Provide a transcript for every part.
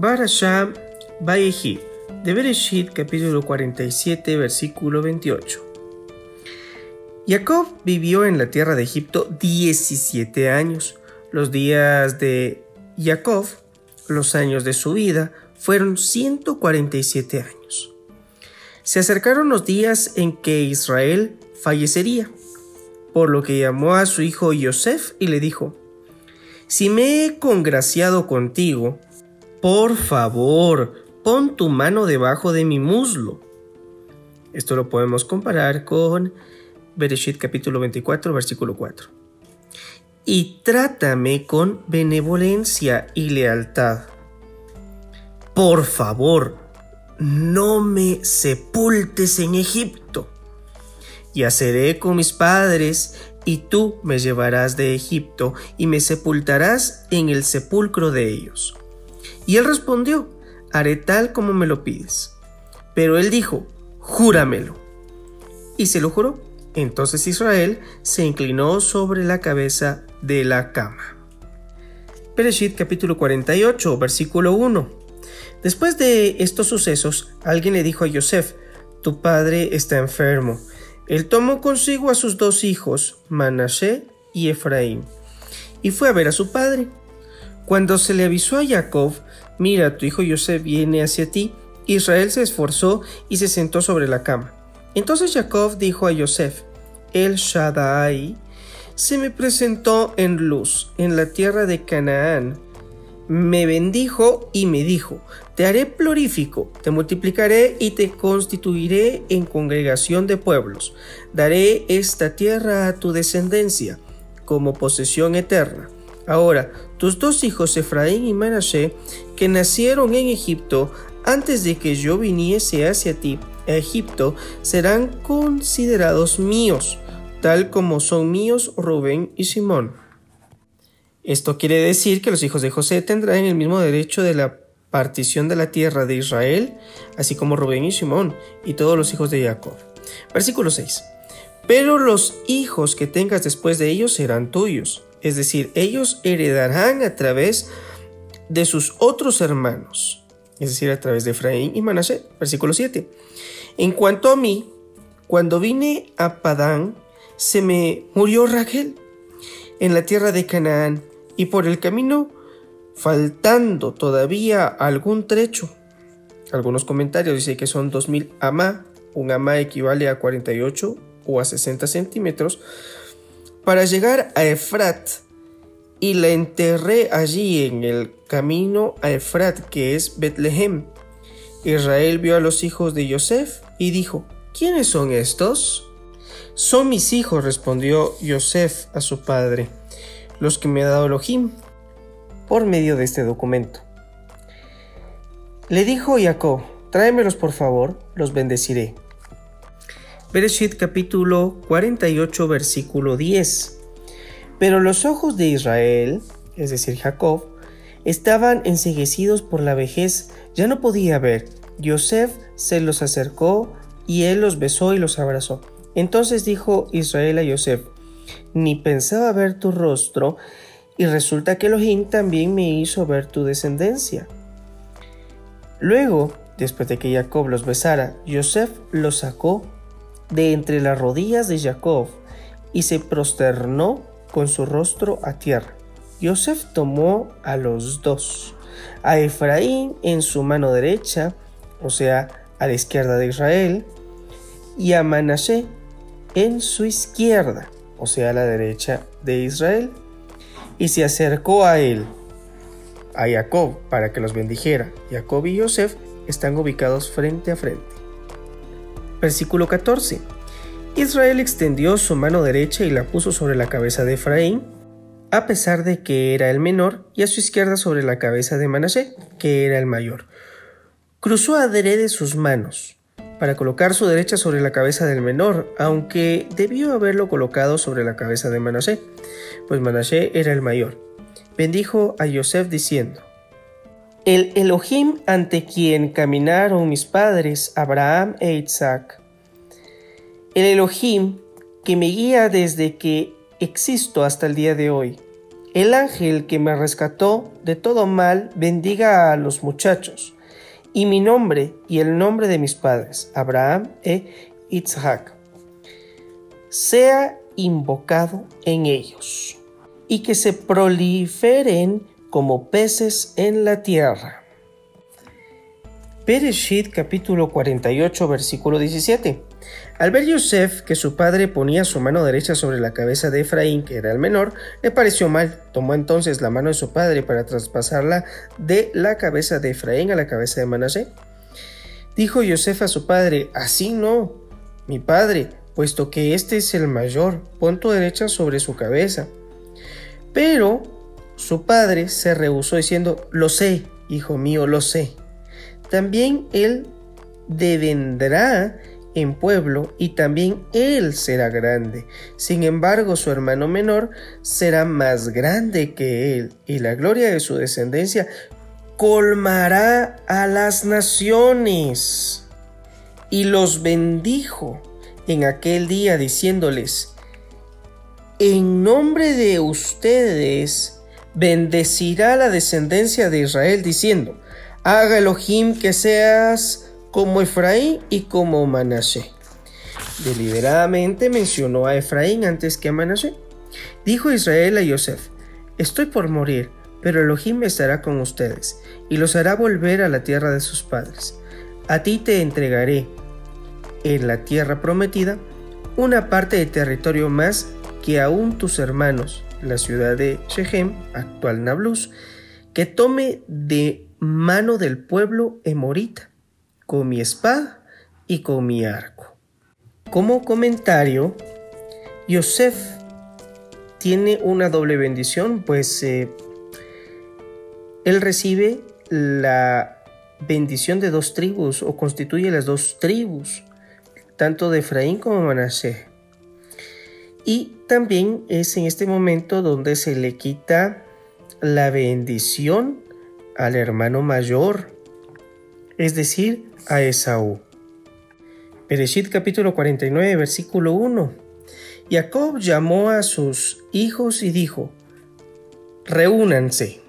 Barashá Baeji, de Bereshit, capítulo 47, versículo 28. Jacob vivió en la tierra de Egipto 17 años. Los días de Jacob, los años de su vida, fueron 147 años. Se acercaron los días en que Israel fallecería, por lo que llamó a su hijo Yosef y le dijo, Si me he congraciado contigo, por favor, pon tu mano debajo de mi muslo. Esto lo podemos comparar con Bereshit capítulo 24, versículo 4. Y trátame con benevolencia y lealtad. Por favor, no me sepultes en Egipto. Yaceré con mis padres, y tú me llevarás de Egipto, y me sepultarás en el sepulcro de ellos. Y él respondió, haré tal como me lo pides. Pero él dijo, júramelo. Y se lo juró. Entonces Israel se inclinó sobre la cabeza de la cama. Pereshit capítulo 48, versículo 1. Después de estos sucesos, alguien le dijo a Yosef, tu padre está enfermo. Él tomó consigo a sus dos hijos, Manashe y Efraín, y fue a ver a su padre. Cuando se le avisó a Jacob, mira, tu hijo Yosef viene hacia ti, Israel se esforzó y se sentó sobre la cama. Entonces Jacob dijo a Yosef, El Shaddai se me presentó en luz en la tierra de Canaán. Me bendijo y me dijo, te haré plurífico, te multiplicaré y te constituiré en congregación de pueblos. Daré esta tierra a tu descendencia como posesión eterna. Ahora, tus dos hijos Efraín y Manashe, que nacieron en Egipto antes de que yo viniese hacia ti, Egipto serán considerados míos, tal como son míos Rubén y Simón. Esto quiere decir que los hijos de José tendrán el mismo derecho de la partición de la tierra de Israel, así como Rubén y Simón, y todos los hijos de Jacob. Versículo 6. Pero los hijos que tengas después de ellos serán tuyos, es decir, ellos heredarán a través de sus otros hermanos, es decir, a través de Efraín y Manasé. Versículo 7. En cuanto a mí, cuando vine a Padán, se me murió Raquel en la tierra de Canaán, y por el camino, faltando todavía algún trecho. Algunos comentarios dicen que son 2000 amá, un amá equivale a 48 o a 60 centímetros, para llegar a Efrat, y la enterré allí en el camino a Efrat, que es Betlehem. Israel vio a los hijos de Yosef y dijo, ¿quiénes son estos? Son mis hijos, respondió Yosef a su padre, los que me ha dado Elohim por medio de este documento. Le dijo Jacob, tráemelos por favor, los bendeciré. Bereshit capítulo 48 versículo 10. Pero los ojos de Israel, es decir Jacob, estaban enseguecidos por la vejez, ya no podía ver. Yosef se los acercó y él los besó y los abrazó. Entonces dijo Israel a Yosef, ni pensaba ver tu rostro, y resulta que Elohim también me hizo ver tu descendencia. Luego, después de que Jacob los besara, Yosef los sacó de entre las rodillas de Jacob y se prosternó con su rostro a tierra. Yosef tomó a los dos, a Efraín en su mano derecha, o sea, a la izquierda de Israel, y a Manasé en su izquierda, o sea, a la derecha de Israel, y se acercó a él, a Jacob, para que los bendijera. Jacob y Yosef están ubicados frente a frente. Versículo 14. Israel extendió su mano derecha y la puso sobre la cabeza de Efraín, a pesar de que era el menor, y a su izquierda sobre la cabeza de Manasé, que era el mayor. Cruzó adrede sus manos, para colocar su derecha sobre la cabeza del menor, aunque debió haberlo colocado sobre la cabeza de Manasé, pues Manasé era el mayor. Bendijo a Yosef diciendo, El Elohim ante quien caminaron mis padres, Abraham e Isaac, el Elohim que me guía desde que existo hasta el día de hoy, el ángel que me rescató de todo mal bendiga a los muchachos, y mi nombre y el nombre de mis padres, Abraham e Isaac, sea invocado en ellos, y que se proliferen como peces en la tierra. Bereshit capítulo 48 versículo 17. Al ver Yosef que su padre ponía su mano derecha sobre la cabeza de Efraín, que era el menor, le pareció mal. Tomó entonces la mano de su padre para traspasarla de la cabeza de Efraín a la cabeza de Manasé. Dijo Yosef a su padre, así no, mi padre, puesto que este es el mayor, pon tu derecha sobre su cabeza. Pero su padre se rehusó diciendo, lo sé, hijo mío, lo sé. También él devendrá en pueblo y también él será grande. Sin embargo, su hermano menor será más grande que él y la gloria de su descendencia colmará a las naciones. Y los bendijo en aquel día diciéndoles, en nombre de ustedes bendecirá la descendencia de Israel diciendo, haga Elohim que seas como Efraín y como Manasé. Deliberadamente mencionó a Efraín antes que a Manasé. Dijo Israel a Yosef, estoy por morir, pero Elohim estará con ustedes y los hará volver a la tierra de sus padres. A ti te entregaré en la tierra prometida una parte de territorio más que aún tus hermanos, la ciudad de Shechem, actual Nablus, que tome de mano del pueblo emorita, con mi espada y con mi arco. Como comentario, Yosef tiene una doble bendición, pues eh, él recibe la bendición de dos tribus o constituye las dos tribus tanto de Efraín como de Manasé. Y también es en este momento donde se le quita la bendición al hermano mayor, es decir, a Esaú. Bereshit capítulo 49, versículo 1. Jacob llamó a sus hijos y dijo, Reúnanse,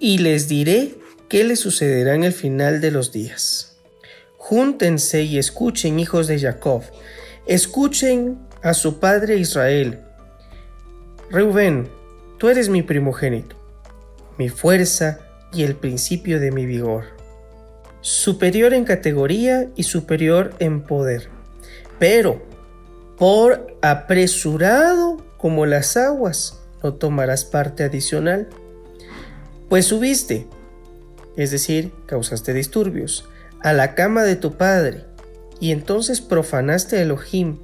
y les diré qué les sucederá en el final de los días. Júntense y escuchen, hijos de Jacob, escuchen a su padre Israel. Reuben, tú eres mi primogénito, mi fuerza y el principio de mi vigor. Superior en categoría y superior en poder. Pero, por apresurado como las aguas, no tomarás parte adicional. Pues subiste, es decir, causaste disturbios a la cama de tu padre, y entonces profanaste a Elohim,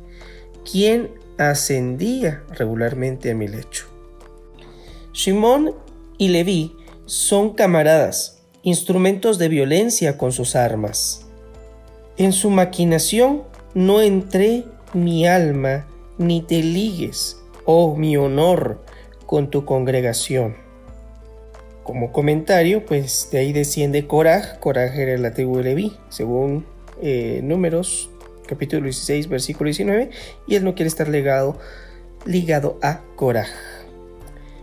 quien ascendía regularmente a mi lecho. Shimón y Leví son camaradas, instrumentos de violencia con sus armas. En su maquinación no entré mi alma, ni te ligues, oh mi honor, con tu congregación. Como comentario, pues de ahí desciende Coraj. Coraj era el tribu de Leví, según eh, Números, capítulo 16, versículo 19, y él no quiere estar legado, ligado a Coraj.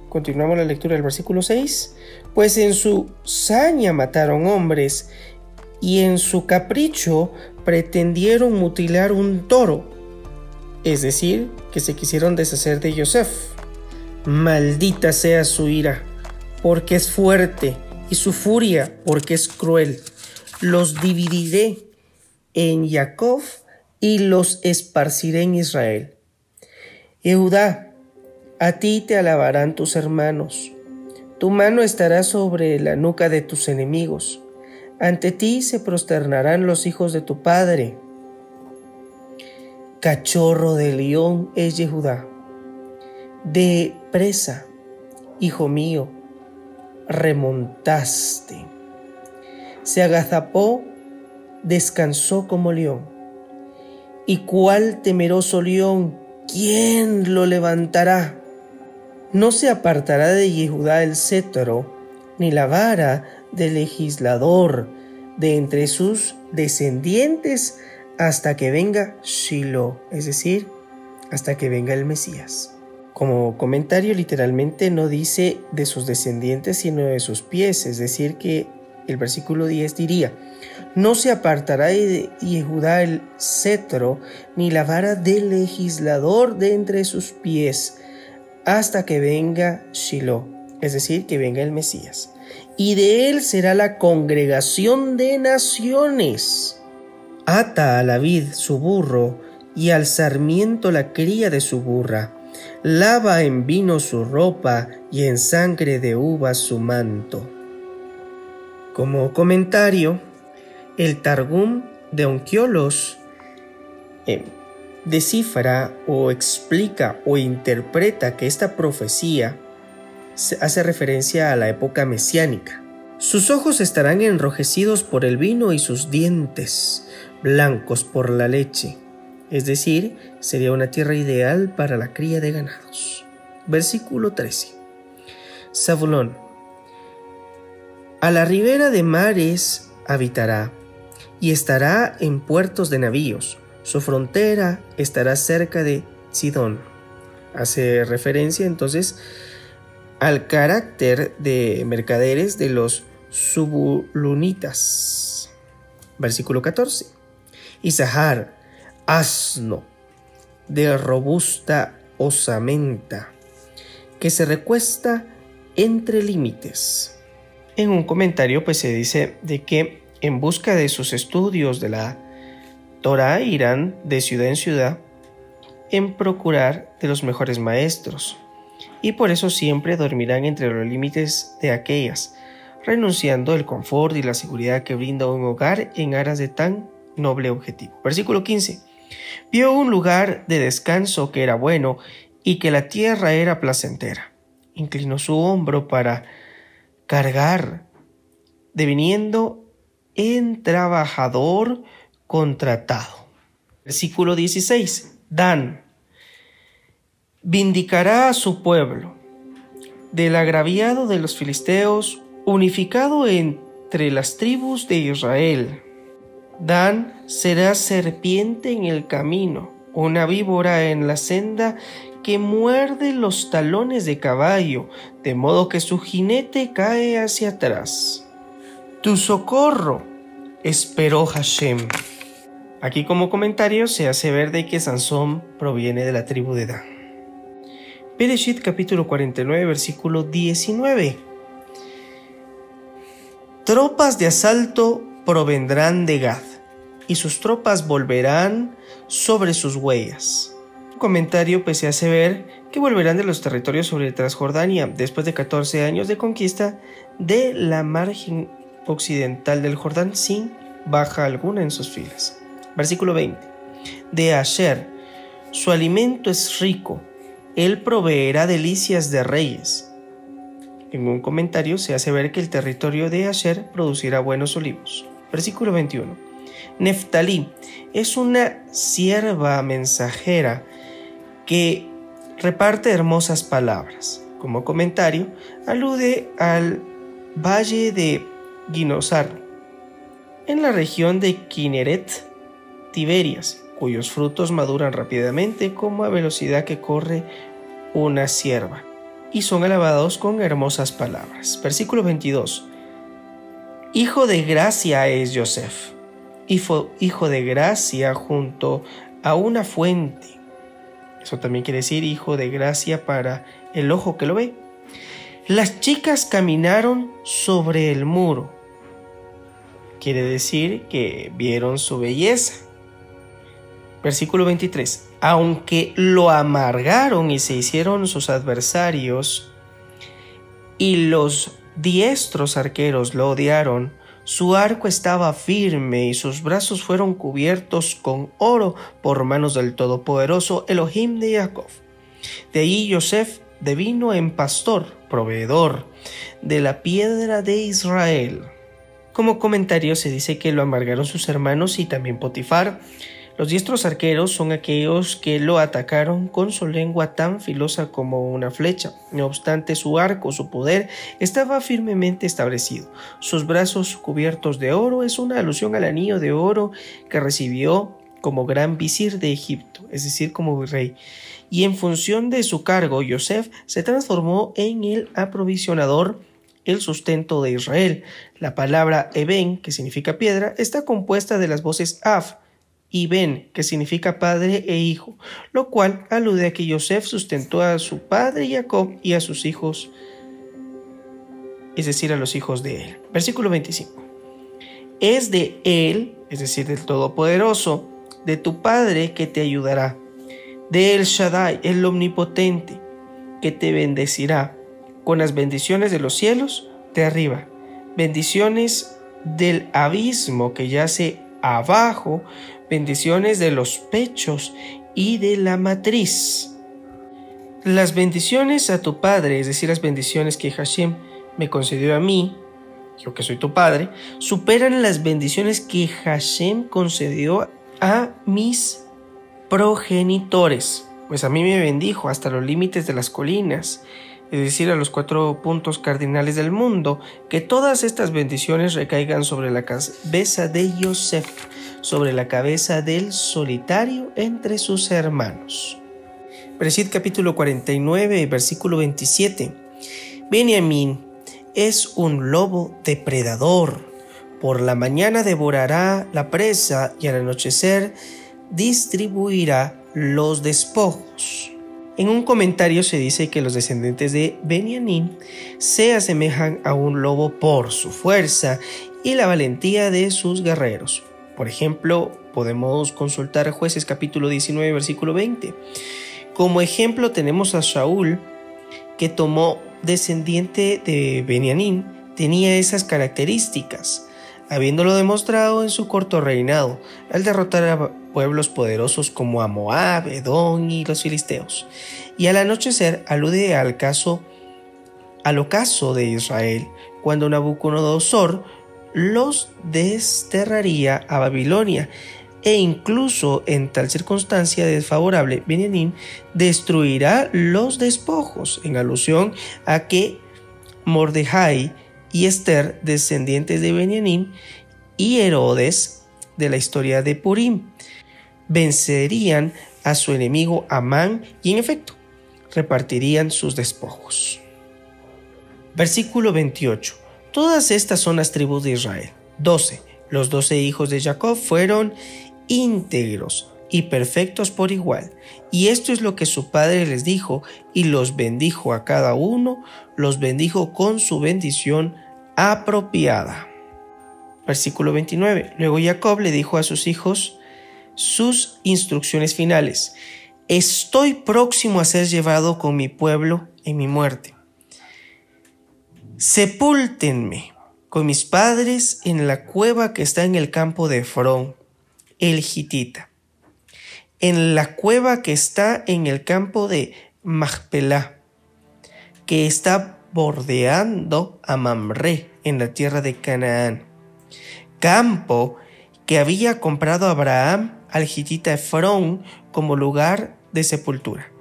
Continuamos la lectura del versículo 6. Pues en su saña mataron hombres y en su capricho pretendieron mutilar un toro, es decir, que se quisieron deshacer de Yosef. Maldita sea su ira porque es fuerte, y su furia, porque es cruel. Los dividiré en Jacob y los esparciré en Israel. Eudá, a ti te alabarán tus hermanos. Tu mano estará sobre la nuca de tus enemigos. Ante ti se prosternarán los hijos de tu padre. Cachorro de león es Yehudá. De presa, hijo mío, remontaste. Se agazapó, descansó como león. ¿Y cuál temeroso león? ¿Quién lo levantará? No se apartará de Yehudá el cetro, ni la vara del legislador de entre sus descendientes hasta que venga Shiloh, es decir, hasta que venga el Mesías. Como comentario literalmente no dice de sus descendientes sino de sus pies, es decir que el versículo 10 diría, no se apartará de Judá el cetro ni la vara del legislador de entre sus pies hasta que venga Shiloh, es decir, que venga el Mesías. Y de él será la congregación de naciones. Ata a la vid su burro y al sarmiento la cría de su burra. Lava en vino su ropa y en sangre de uvas su manto. Como comentario, el Targum de Onquiolos eh, descifra o explica o interpreta que esta profecía hace referencia a la época mesiánica. Sus ojos estarán enrojecidos por el vino y sus dientes blancos por la leche. Es decir, sería una tierra ideal para la cría de ganados. Versículo 13. Zabulón. A la ribera de mares habitará y estará en puertos de navíos. Su frontera estará cerca de Sidón. Hace referencia entonces al carácter de mercaderes de los subulunitas. Versículo 14. Y Sahar, asno de robusta osamenta, que se recuesta entre límites. En un comentario pues se dice de que en busca de sus estudios de la Torah irán de ciudad en ciudad en procurar de los mejores maestros, y por eso siempre dormirán entre los límites de aquellas, renunciando el confort y la seguridad que brinda un hogar en aras de tan noble objetivo. Versículo 15. Vio un lugar de descanso que era bueno y que la tierra era placentera. Inclinó su hombro para cargar, deviniendo en trabajador contratado. Versículo 16. Dan vindicará a su pueblo del agraviado de los filisteos, unificado entre las tribus de Israel. Dan será serpiente en el camino, una víbora en la senda que muerde los talones de caballo, de modo que su jinete cae hacia atrás. Tu socorro esperó Hashem. Aquí como comentario se hace ver de que Sansón proviene de la tribu de Dan. Bereshit capítulo 49 versículo 19. Tropas de asalto provendrán de Gad, y sus tropas volverán sobre sus huellas. Un comentario pues se hace ver que volverán de los territorios sobre Transjordania después de 14 años de conquista de la margen occidental del Jordán sin baja alguna en sus filas. Versículo 20. De Asher, su alimento es rico, él proveerá delicias de reyes. En un comentario se hace ver que el territorio de Asher producirá buenos olivos. Versículo 21. Neftalí es una sierva mensajera que reparte hermosas palabras. Como comentario, alude al valle de Ginosar, en la región de Kineret, Tiberias, cuyos frutos maduran rápidamente como a velocidad que corre una sierva, y son alabados con hermosas palabras. Versículo 22. Hijo de gracia es Joseph, hijo de gracia junto a una fuente. Eso también quiere decir hijo de gracia para el ojo que lo ve. Las chicas caminaron sobre el muro quiere decir que vieron su belleza. Versículo 23. Aunque lo amargaron y se hicieron sus adversarios, y los diestros arqueros lo odiaron, su arco estaba firme y sus brazos fueron cubiertos con oro por manos del Todopoderoso Elohim de Jacob. De ahí Joseph devino en pastor, proveedor de la piedra de Israel. Como comentario se dice que lo amargaron sus hermanos y también Potifar. Los diestros arqueros son aquellos que lo atacaron con su lengua tan filosa como una flecha. No obstante, su arco, su poder, estaba firmemente establecido. Sus brazos cubiertos de oro es una alusión al anillo de oro que recibió como gran visir de Egipto, es decir, como rey, y en función de su cargo, Yosef se transformó en el aprovisionador, el sustento de Israel. La palabra Eben, que significa piedra, está compuesta de las voces Af y Ben, que significa padre e hijo, lo cual alude a que Yosef sustentó a su padre Jacob y a sus hijos, es decir, a los hijos de él. Versículo 25. Es de él, es decir, del Todopoderoso, de tu Padre que te ayudará, de El Shaddai, el Omnipotente, que te bendecirá con las bendiciones de los cielos de arriba, bendiciones del abismo que yace abajo, bendiciones de los pechos y de la matriz. Las bendiciones a tu Padre, es decir, las bendiciones que Hashem me concedió a mí, yo que soy tu Padre, superan las bendiciones que Hashem concedió a mis progenitores, pues a mí me bendijo hasta los límites de las colinas, es decir, a los cuatro puntos cardinales del mundo, que todas estas bendiciones recaigan sobre la cabeza de Yosef, sobre la cabeza del solitario entre sus hermanos. Presid capítulo 49, versículo 27. Benjamín es un lobo depredador por la mañana devorará la presa y al anochecer distribuirá los despojos. En un comentario se dice que los descendientes de Benjamín se asemejan a un lobo por su fuerza y la valentía de sus guerreros. Por ejemplo, podemos consultar Jueces capítulo 19 versículo 20. Como ejemplo tenemos a Saúl que tomó descendiente de Benjamín, tenía esas características habiéndolo demostrado en su corto reinado, al derrotar a pueblos poderosos como a Moab, Edom y los filisteos. Y al anochecer alude al caso al ocaso de Israel, cuando Nabucodonosor los desterraría a Babilonia, e incluso en tal circunstancia desfavorable, Benjamín destruirá los despojos, en alusión a que Mordejai y Esther, descendientes de Benjamín, y Herodes, de la historia de Purim. Vencerían a su enemigo Amán y en efecto repartirían sus despojos. Versículo 28. Todas estas son las tribus de Israel. 12. Los doce hijos de Jacob fueron íntegros y perfectos por igual. Y esto es lo que su padre les dijo, y los bendijo a cada uno, los bendijo con su bendición apropiada. Versículo 29. Luego Jacob le dijo a sus hijos sus instrucciones finales. Estoy próximo a ser llevado con mi pueblo en mi muerte. Sepúltenme con mis padres en la cueva que está en el campo de Efrón, el Hitita en la cueva que está en el campo de Magpelá, que está bordeando a Mamre en la tierra de Canaán, campo que había comprado Abraham al hitita Efrón como lugar de sepultura.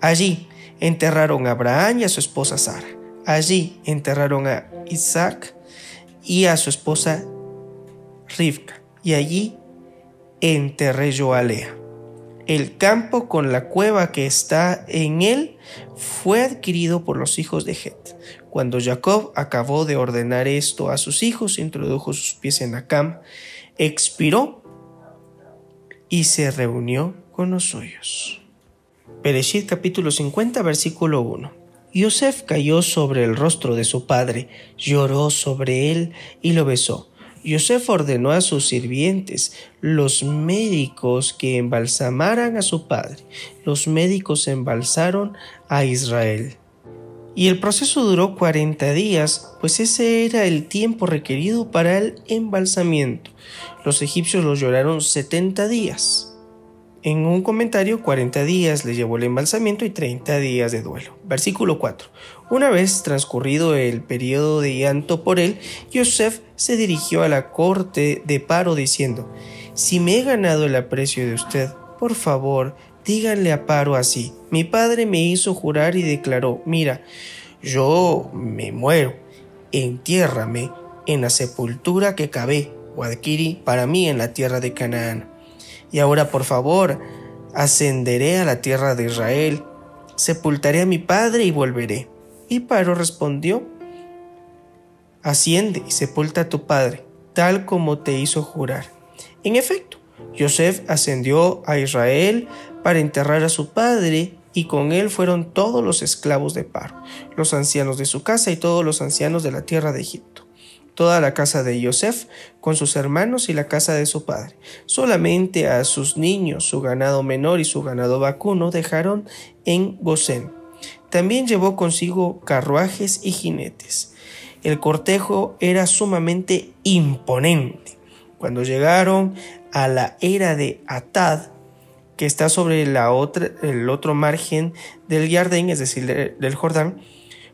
Allí enterraron a Abraham y a su esposa Sara. Allí enterraron a Isaac y a su esposa Rivka. Y allí enterré yo a Lea. El campo con la cueva que está en él fue adquirido por los hijos de Het. Cuando Jacob acabó de ordenar esto a sus hijos, introdujo sus pies en la cama, expiró y se reunió con los suyos. Pereshit capítulo 50 versículo 1. Yosef cayó sobre el rostro de su padre, lloró sobre él y lo besó. Yosef ordenó a sus sirvientes, los médicos, que embalsamaran a su padre. Los médicos embalsaron a Israel. Y el proceso duró 40 días, pues ese era el tiempo requerido para el embalsamiento. Los egipcios lo lloraron 70 días. En un comentario, 40 días le llevó el embalsamiento y 30 días de duelo. Versículo 4. Una vez transcurrido el periodo de llanto por él, Yosef se dirigió a la corte de Paro diciendo, Si me he ganado el aprecio de usted, por favor, díganle a Paro así. Mi padre me hizo jurar y declaró, mira, yo me muero, entiérrame en la sepultura que cabé o adquirí para mí en la tierra de Canaán Y ahora, por favor, ascenderé a la tierra de Israel, sepultaré a mi padre y volveré. Y Paro respondió, Asciende y sepulta a tu padre, tal como te hizo jurar. En efecto, Joseph ascendió a Israel para enterrar a su padre y con él fueron todos los esclavos de Paro, los ancianos de su casa y todos los ancianos de la tierra de Egipto. Toda la casa de Joseph con sus hermanos y la casa de su padre. Solamente a sus niños, su ganado menor y su ganado vacuno dejaron en Gosén. También llevó consigo carruajes y jinetes. El cortejo era sumamente imponente. Cuando llegaron a la era de Atad, que está sobre la otra, el otro margen del Jardín, es decir, del Jordán,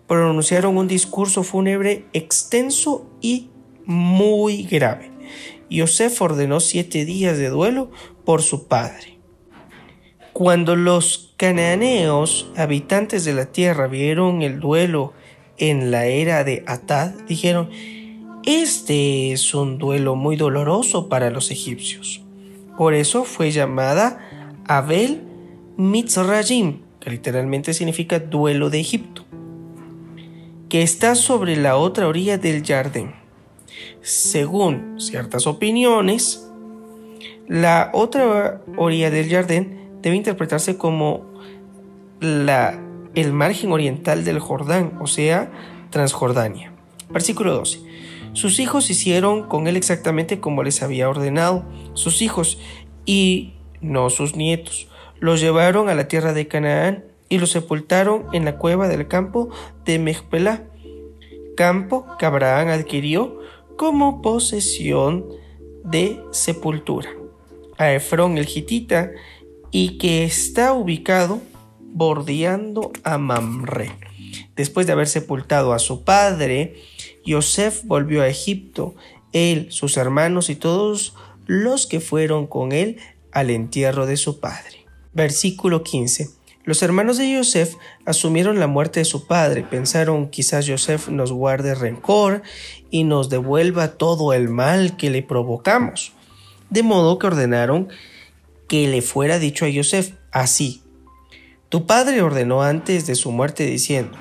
pronunciaron un discurso fúnebre extenso y muy grave. Yosef ordenó siete días de duelo por su padre. Cuando los cananeos, habitantes de la tierra, vieron el duelo en la era de Atad, dijeron, este es un duelo muy doloroso para los egipcios. Por eso fue llamada Abel Mitzrayim, que literalmente significa duelo de Egipto, que está sobre la otra orilla del Jardín. Según ciertas opiniones, la otra orilla del Jardín debe interpretarse como la, el margen oriental del Jordán, o sea, Transjordania. Versículo 12. Sus hijos hicieron con él exactamente como les había ordenado sus hijos y no sus nietos. Los llevaron a la tierra de Canaán y los sepultaron en la cueva del campo de Mejpelá, campo que Abraham adquirió como posesión de sepultura. A Efrón el Hitita y que está ubicado bordeando a Mamre. Después de haber sepultado a su padre, Yosef volvió a Egipto, él, sus hermanos y todos los que fueron con él al entierro de su padre. Versículo 15. Los hermanos de Yosef asumieron la muerte de su padre, pensaron quizás Yosef nos guarde rencor y nos devuelva todo el mal que le provocamos. De modo que ordenaron que le fuera dicho a Yosef así. Tu padre ordenó antes de su muerte diciendo,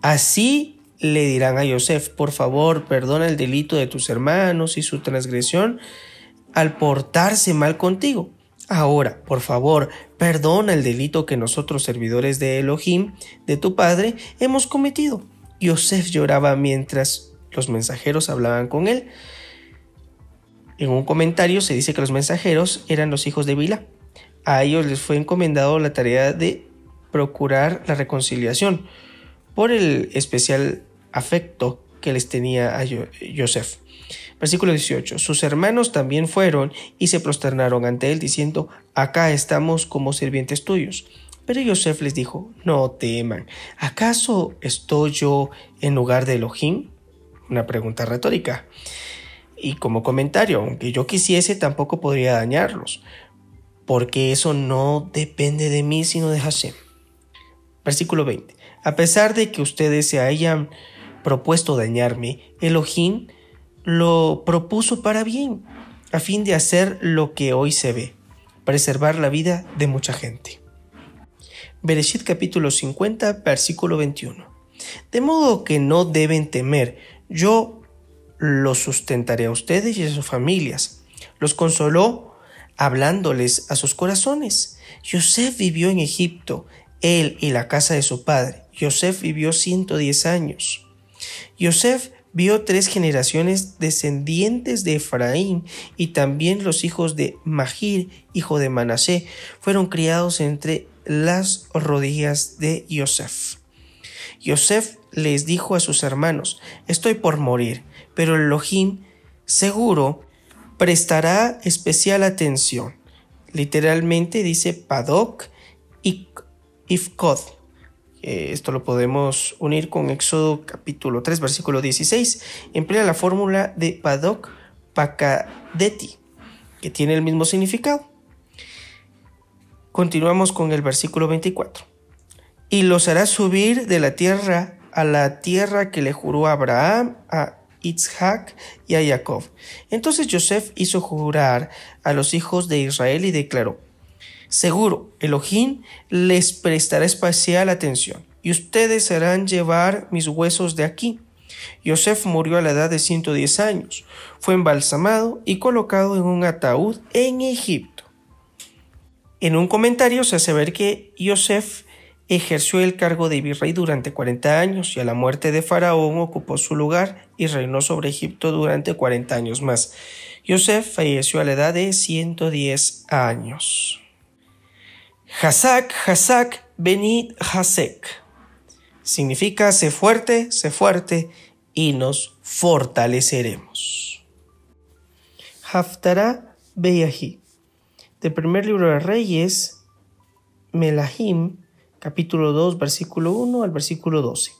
así le dirán a Yosef, por favor, perdona el delito de tus hermanos y su transgresión al portarse mal contigo. Ahora, por favor, perdona el delito que nosotros, servidores de Elohim, de tu padre, hemos cometido. Yosef lloraba mientras los mensajeros hablaban con él. En un comentario se dice que los mensajeros eran los hijos de Bila. A ellos les fue encomendado la tarea de procurar la reconciliación por el especial afecto que les tenía a Yosef. Versículo 18. Sus hermanos también fueron y se prosternaron ante él diciendo, acá estamos como sirvientes tuyos. Pero Yosef les dijo, no teman, ¿acaso estoy yo en lugar de Elohim? Una pregunta retórica. Y como comentario, aunque yo quisiese, tampoco podría dañarlos, porque eso no depende de mí, sino de Hashem. Versículo 20. A pesar de que ustedes se hayan propuesto dañarme, Elohim lo propuso para bien, a fin de hacer lo que hoy se ve, preservar la vida de mucha gente. Bereshit capítulo 50, versículo 21. De modo que no deben temer, yo los sustentaré a ustedes y a sus familias. Los consoló hablándoles a sus corazones. Yosef vivió en Egipto, él y la casa de su padre. Yosef vivió 110 años. Yosef vio tres generaciones descendientes de Efraín y también los hijos de Magir, hijo de Manasé, fueron criados entre las rodillas de Yosef. Yosef les dijo a sus hermanos, estoy por morir, pero Elohim seguro prestará especial atención. Literalmente dice Padok y Ifkod eh, esto lo podemos unir con Éxodo capítulo 3, versículo 16. Emplea la fórmula de Padok Pakadeti, que tiene el mismo significado. Continuamos con el versículo 24. Y los hará subir de la tierra a la tierra que le juró a Abraham, a Isaac y a Jacob. Entonces Joseph hizo jurar a los hijos de Israel y declaró, Seguro, Elohim les prestará especial atención, y ustedes harán llevar mis huesos de aquí. Joseph murió a la edad de 110 años, fue embalsamado y colocado en un ataúd en Egipto. En un comentario se hace ver que Joseph ejerció el cargo de virrey durante 40 años y a la muerte de Faraón ocupó su lugar y reinó sobre Egipto durante 40 años más. Yosef falleció a la edad de 110 años. Hazak, Hazak, Benit Hasek. Significa sé fuerte, sé fuerte y nos fortaleceremos. Haftarah Beyahi. Del primer libro de Reyes, Melahim capítulo 2, versículo 1 al versículo 12.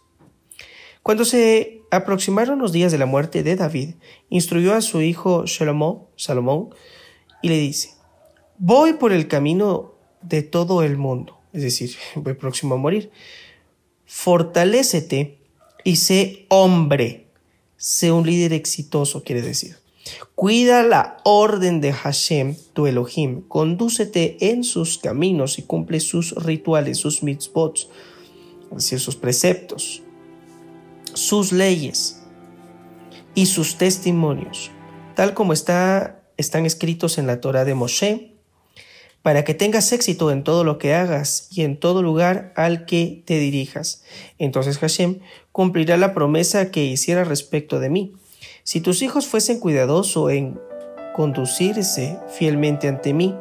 Cuando se aproximaron los días de la muerte de David, instruyó a su hijo Salomón, Salomón y le dice, voy por el camino de todo el mundo, es decir, voy próximo a morir. Fortalécete y sé hombre, sé un líder exitoso, quiere decir. Cuida la orden de Hashem, tu Elohim, condúcete en sus caminos y cumple sus rituales, sus mitzvot, es decir, sus preceptos, sus leyes y sus testimonios, tal como está, están escritos en la Torah de Moshe, para que tengas éxito en todo lo que hagas y en todo lugar al que te dirijas. Entonces Hashem cumplirá la promesa que hiciera respecto de mí si tus hijos fuesen cuidadosos en conducirse fielmente ante mí,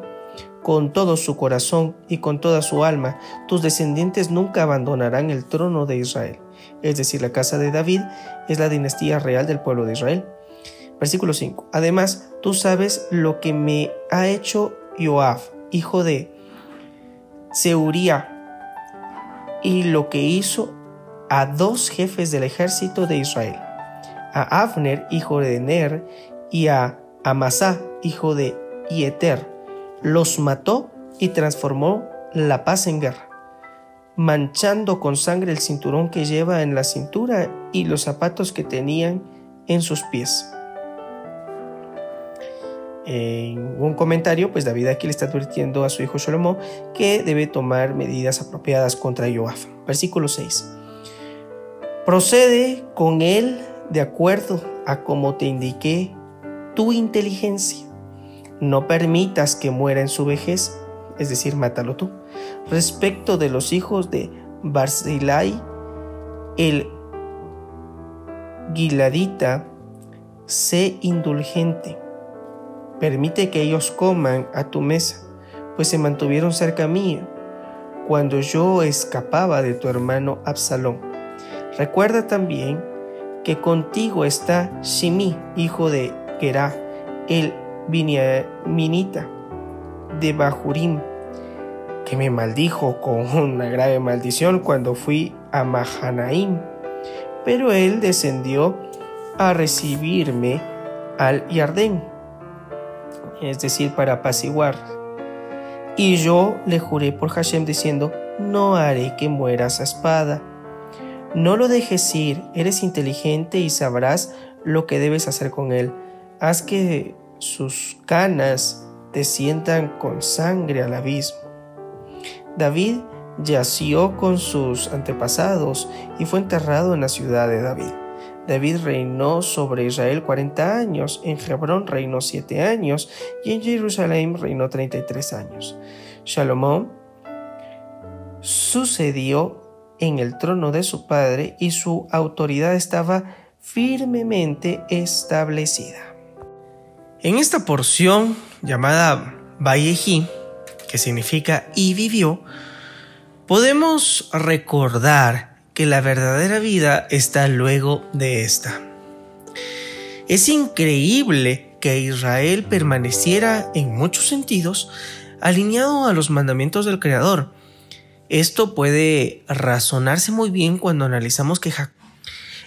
con todo su corazón y con toda su alma, tus descendientes nunca abandonarán el trono de Israel. Es decir, la casa de David es la dinastía real del pueblo de Israel. Versículo 5. Además, tú sabes lo que me ha hecho Joab, hijo de Seuría, y lo que hizo a dos jefes del ejército de Israel a Abner, hijo de Ner, y a Amasá, hijo de Ieter. Los mató y transformó la paz en guerra, manchando con sangre el cinturón que lleva en la cintura y los zapatos que tenían en sus pies. En un comentario, pues David aquí le está advirtiendo a su hijo Salomón que debe tomar medidas apropiadas contra Joab. Versículo 6. Procede con él de acuerdo a como te indiqué tu inteligencia. No permitas que muera en su vejez, es decir, mátalo tú. Respecto de los hijos de Barzilai, el Giladita, sé indulgente. Permite que ellos coman a tu mesa, pues se mantuvieron cerca mío cuando yo escapaba de tu hermano Absalón. Recuerda también que contigo está Shimi, hijo de Gerá, el Minita de Bahurim, que me maldijo con una grave maldición cuando fui a Mahanaim. Pero él descendió a recibirme al Yardén, es decir, para apaciguar. Y yo le juré por Hashem diciendo, no haré que mueras a espada no lo dejes ir, eres inteligente y sabrás lo que debes hacer con él. Haz que sus canas te sientan con sangre al abismo. David yació con sus antepasados y fue enterrado en la ciudad de David. David reinó sobre Israel 40 años, en Hebrón reinó 7 años y en Jerusalén reinó 33 años. Salomón sucedió en el trono de su padre y su autoridad estaba firmemente establecida. En esta porción llamada Vallejí, que significa y vivió, podemos recordar que la verdadera vida está luego de esta. Es increíble que Israel permaneciera en muchos sentidos alineado a los mandamientos del Creador, esto puede razonarse muy bien cuando analizamos que Jacob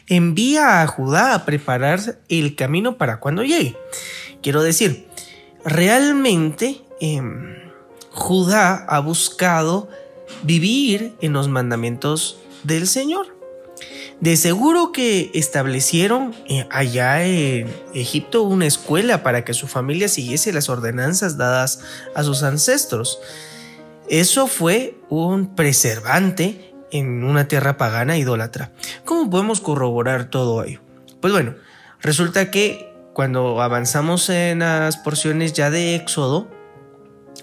envía a Judá a preparar el camino para cuando llegue. Quiero decir, realmente em, Judá ha buscado vivir en los mandamientos del Señor. De seguro que establecieron eh, allá en Egipto una escuela para que su familia siguiese las ordenanzas dadas a sus ancestros. Eso fue un preservante en una tierra pagana idólatra. ¿Cómo podemos corroborar todo ello? Pues bueno, resulta que cuando avanzamos en las porciones ya de Éxodo,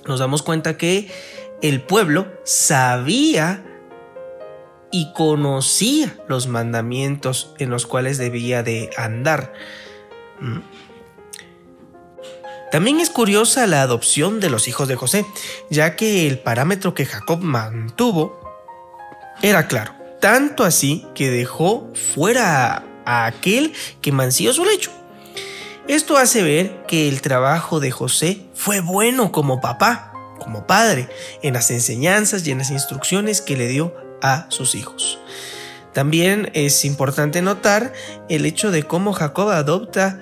nos damos cuenta que el pueblo sabía y conocía los mandamientos en los cuales debía de andar. Mm. También es curiosa la adopción de los hijos de José, ya que el parámetro que Jacob mantuvo era claro, tanto así que dejó fuera a aquel que mansió su lecho. Esto hace ver que el trabajo de José fue bueno como papá, como padre, en las enseñanzas y en las instrucciones que le dio a sus hijos. También es importante notar el hecho de cómo Jacob adopta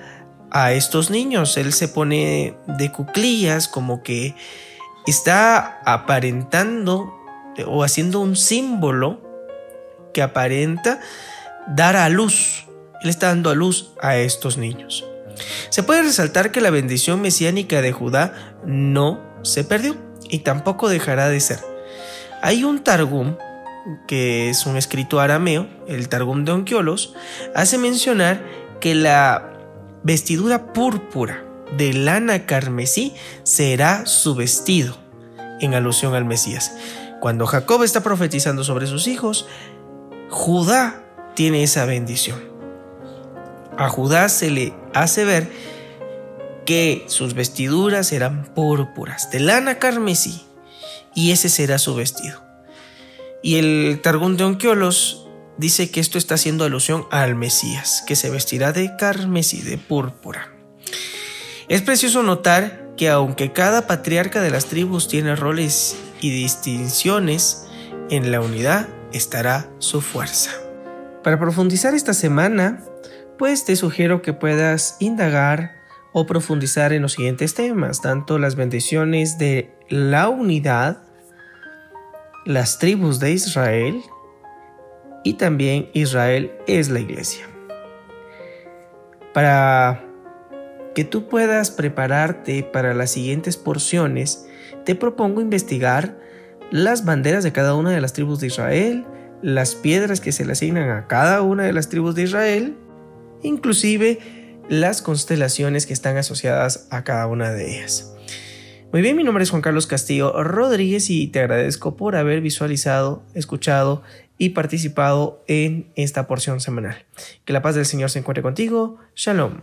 a estos niños. Él se pone de cuclillas como que está aparentando o haciendo un símbolo que aparenta dar a luz. Él está dando a luz a estos niños. Se puede resaltar que la bendición mesiánica de Judá no se perdió y tampoco dejará de ser. Hay un Targum que es un escrito arameo, el Targum de Onquiolos, hace mencionar que la vestidura púrpura de lana carmesí será su vestido, en alusión al Mesías. Cuando Jacob está profetizando sobre sus hijos, Judá tiene esa bendición. A Judá se le hace ver que sus vestiduras serán púrpuras, de lana carmesí, y ese será su vestido. Y el Targum de Onquiolos dice que esto está haciendo alusión al Mesías, que se vestirá de carmesí, de púrpura. Es precioso notar que aunque cada patriarca de las tribus tiene roles y distinciones, en la unidad estará su fuerza. Para profundizar esta semana, pues te sugiero que puedas indagar o profundizar en los siguientes temas, tanto las bendiciones de la unidad, las tribus de Israel y también Israel es la iglesia. Para que tú puedas prepararte para las siguientes porciones, te propongo investigar las banderas de cada una de las tribus de Israel, las piedras que se le asignan a cada una de las tribus de Israel, inclusive las constelaciones que están asociadas a cada una de ellas. Muy bien, mi nombre es Juan Carlos Castillo Rodríguez y te agradezco por haber visualizado, escuchado y participado en esta porción semanal. Que la paz del Señor se encuentre contigo. Shalom.